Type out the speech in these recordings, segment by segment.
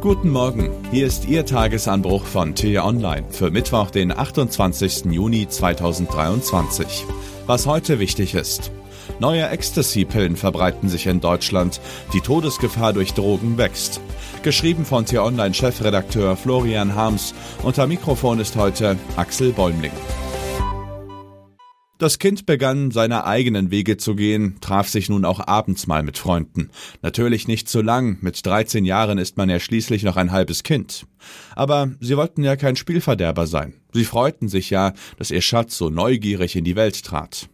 Guten Morgen, hier ist Ihr Tagesanbruch von T-Online für Mittwoch, den 28. Juni 2023. Was heute wichtig ist. Neue Ecstasy-Pillen verbreiten sich in Deutschland. Die Todesgefahr durch Drogen wächst. Geschrieben von T-Online-Chefredakteur Florian Harms. Unter Mikrofon ist heute Axel Bäumling. Das Kind begann seine eigenen Wege zu gehen, traf sich nun auch abends mal mit Freunden. Natürlich nicht zu lang, mit 13 Jahren ist man ja schließlich noch ein halbes Kind. Aber sie wollten ja kein Spielverderber sein. Sie freuten sich ja, dass ihr Schatz so neugierig in die Welt trat.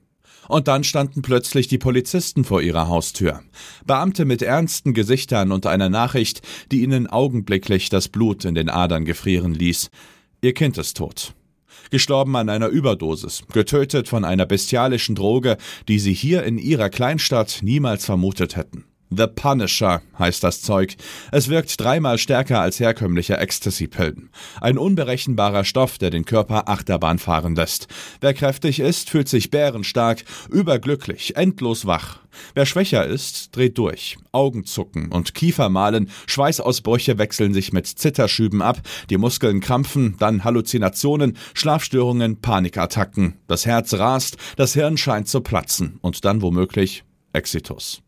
Und dann standen plötzlich die Polizisten vor ihrer Haustür. Beamte mit ernsten Gesichtern und einer Nachricht, die ihnen augenblicklich das Blut in den Adern gefrieren ließ. Ihr Kind ist tot gestorben an einer Überdosis, getötet von einer bestialischen Droge, die sie hier in ihrer Kleinstadt niemals vermutet hätten. The Punisher heißt das Zeug. Es wirkt dreimal stärker als herkömmliche Ecstasy-Pillen. Ein unberechenbarer Stoff, der den Körper Achterbahn fahren lässt. Wer kräftig ist, fühlt sich bärenstark, überglücklich, endlos wach. Wer schwächer ist, dreht durch. Augenzucken und Kiefermalen, Schweißausbrüche wechseln sich mit Zitterschüben ab, die Muskeln krampfen, dann Halluzinationen, Schlafstörungen, Panikattacken. Das Herz rast, das Hirn scheint zu platzen und dann womöglich Exitus.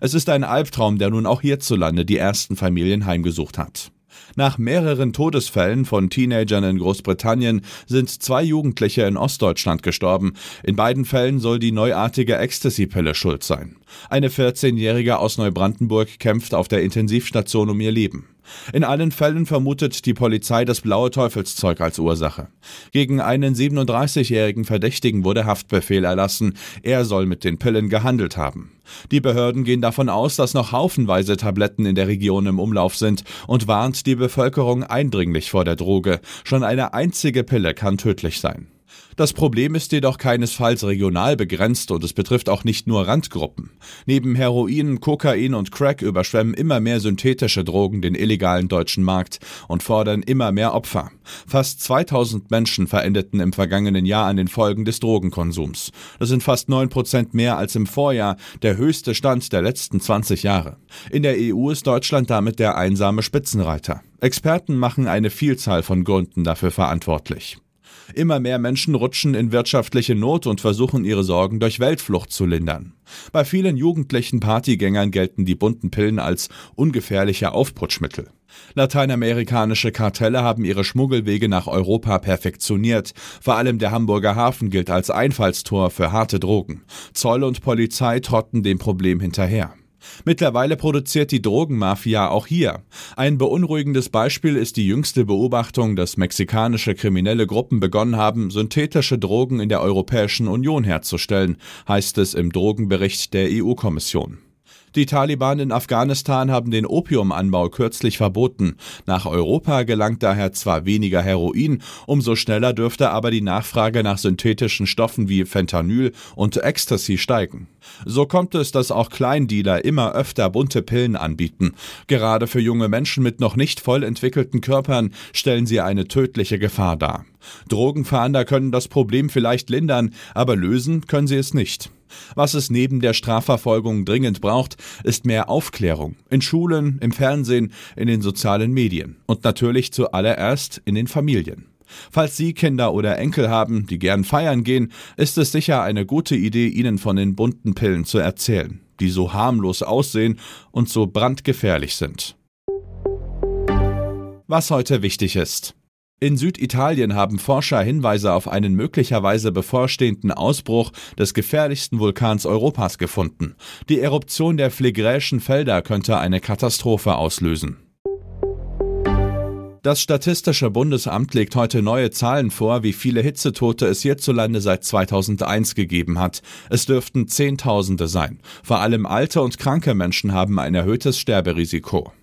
Es ist ein Albtraum, der nun auch hierzulande die ersten Familien heimgesucht hat. Nach mehreren Todesfällen von Teenagern in Großbritannien sind zwei Jugendliche in Ostdeutschland gestorben. In beiden Fällen soll die neuartige Ecstasy-Pille schuld sein. Eine 14-Jährige aus Neubrandenburg kämpft auf der Intensivstation um ihr Leben. In allen Fällen vermutet die Polizei das blaue Teufelszeug als Ursache. Gegen einen 37-jährigen Verdächtigen wurde Haftbefehl erlassen. Er soll mit den Pillen gehandelt haben. Die Behörden gehen davon aus, dass noch haufenweise Tabletten in der Region im Umlauf sind und warnt die Bevölkerung eindringlich vor der Droge. Schon eine einzige Pille kann tödlich sein. Das Problem ist jedoch keinesfalls regional begrenzt und es betrifft auch nicht nur Randgruppen. Neben Heroin, Kokain und Crack überschwemmen immer mehr synthetische Drogen den illegalen deutschen Markt und fordern immer mehr Opfer. Fast 2000 Menschen verendeten im vergangenen Jahr an den Folgen des Drogenkonsums. Das sind fast 9 Prozent mehr als im Vorjahr, der höchste Stand der letzten 20 Jahre. In der EU ist Deutschland damit der einsame Spitzenreiter. Experten machen eine Vielzahl von Gründen dafür verantwortlich. Immer mehr Menschen rutschen in wirtschaftliche Not und versuchen ihre Sorgen durch Weltflucht zu lindern. Bei vielen jugendlichen Partygängern gelten die bunten Pillen als ungefährliche Aufputschmittel. Lateinamerikanische Kartelle haben ihre Schmuggelwege nach Europa perfektioniert. Vor allem der Hamburger Hafen gilt als Einfallstor für harte Drogen. Zoll und Polizei trotten dem Problem hinterher. Mittlerweile produziert die Drogenmafia auch hier. Ein beunruhigendes Beispiel ist die jüngste Beobachtung, dass mexikanische kriminelle Gruppen begonnen haben, synthetische Drogen in der Europäischen Union herzustellen, heißt es im Drogenbericht der EU-Kommission. Die Taliban in Afghanistan haben den Opiumanbau kürzlich verboten. Nach Europa gelangt daher zwar weniger Heroin, umso schneller dürfte aber die Nachfrage nach synthetischen Stoffen wie Fentanyl und Ecstasy steigen. So kommt es, dass auch Kleindealer immer öfter bunte Pillen anbieten. Gerade für junge Menschen mit noch nicht voll entwickelten Körpern stellen sie eine tödliche Gefahr dar. Drogenfahnder können das Problem vielleicht lindern, aber lösen können sie es nicht. Was es neben der Strafverfolgung dringend braucht, ist mehr Aufklärung. In Schulen, im Fernsehen, in den sozialen Medien und natürlich zuallererst in den Familien. Falls Sie Kinder oder Enkel haben, die gern feiern gehen, ist es sicher eine gute Idee, ihnen von den bunten Pillen zu erzählen, die so harmlos aussehen und so brandgefährlich sind. Was heute wichtig ist. In Süditalien haben Forscher Hinweise auf einen möglicherweise bevorstehenden Ausbruch des gefährlichsten Vulkans Europas gefunden. Die Eruption der Phlegräischen Felder könnte eine Katastrophe auslösen. Das Statistische Bundesamt legt heute neue Zahlen vor, wie viele Hitzetote es hierzulande seit 2001 gegeben hat. Es dürften Zehntausende sein. Vor allem alte und kranke Menschen haben ein erhöhtes Sterberisiko.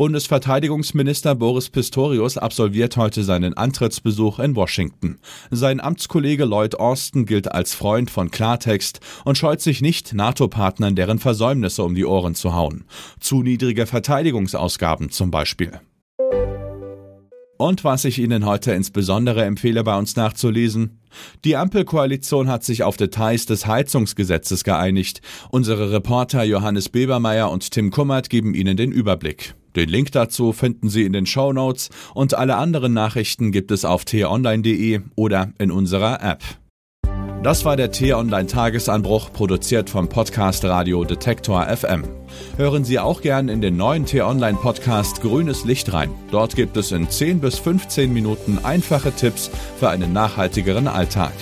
Bundesverteidigungsminister Boris Pistorius absolviert heute seinen Antrittsbesuch in Washington. Sein Amtskollege Lloyd Austin gilt als Freund von Klartext und scheut sich nicht, NATO-Partnern deren Versäumnisse um die Ohren zu hauen. Zu niedrige Verteidigungsausgaben zum Beispiel. Und was ich Ihnen heute insbesondere empfehle, bei uns nachzulesen. Die Ampelkoalition hat sich auf Details des Heizungsgesetzes geeinigt. Unsere Reporter Johannes Bebermeier und Tim Kummert geben Ihnen den Überblick. Den Link dazu finden Sie in den Show Notes und alle anderen Nachrichten gibt es auf t-online.de oder in unserer App. Das war der T-Online Tagesanbruch, produziert vom Podcast Radio Detektor FM. Hören Sie auch gern in den neuen T-Online Podcast Grünes Licht rein. Dort gibt es in 10 bis 15 Minuten einfache Tipps für einen nachhaltigeren Alltag.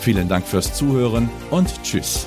Vielen Dank fürs Zuhören und Tschüss.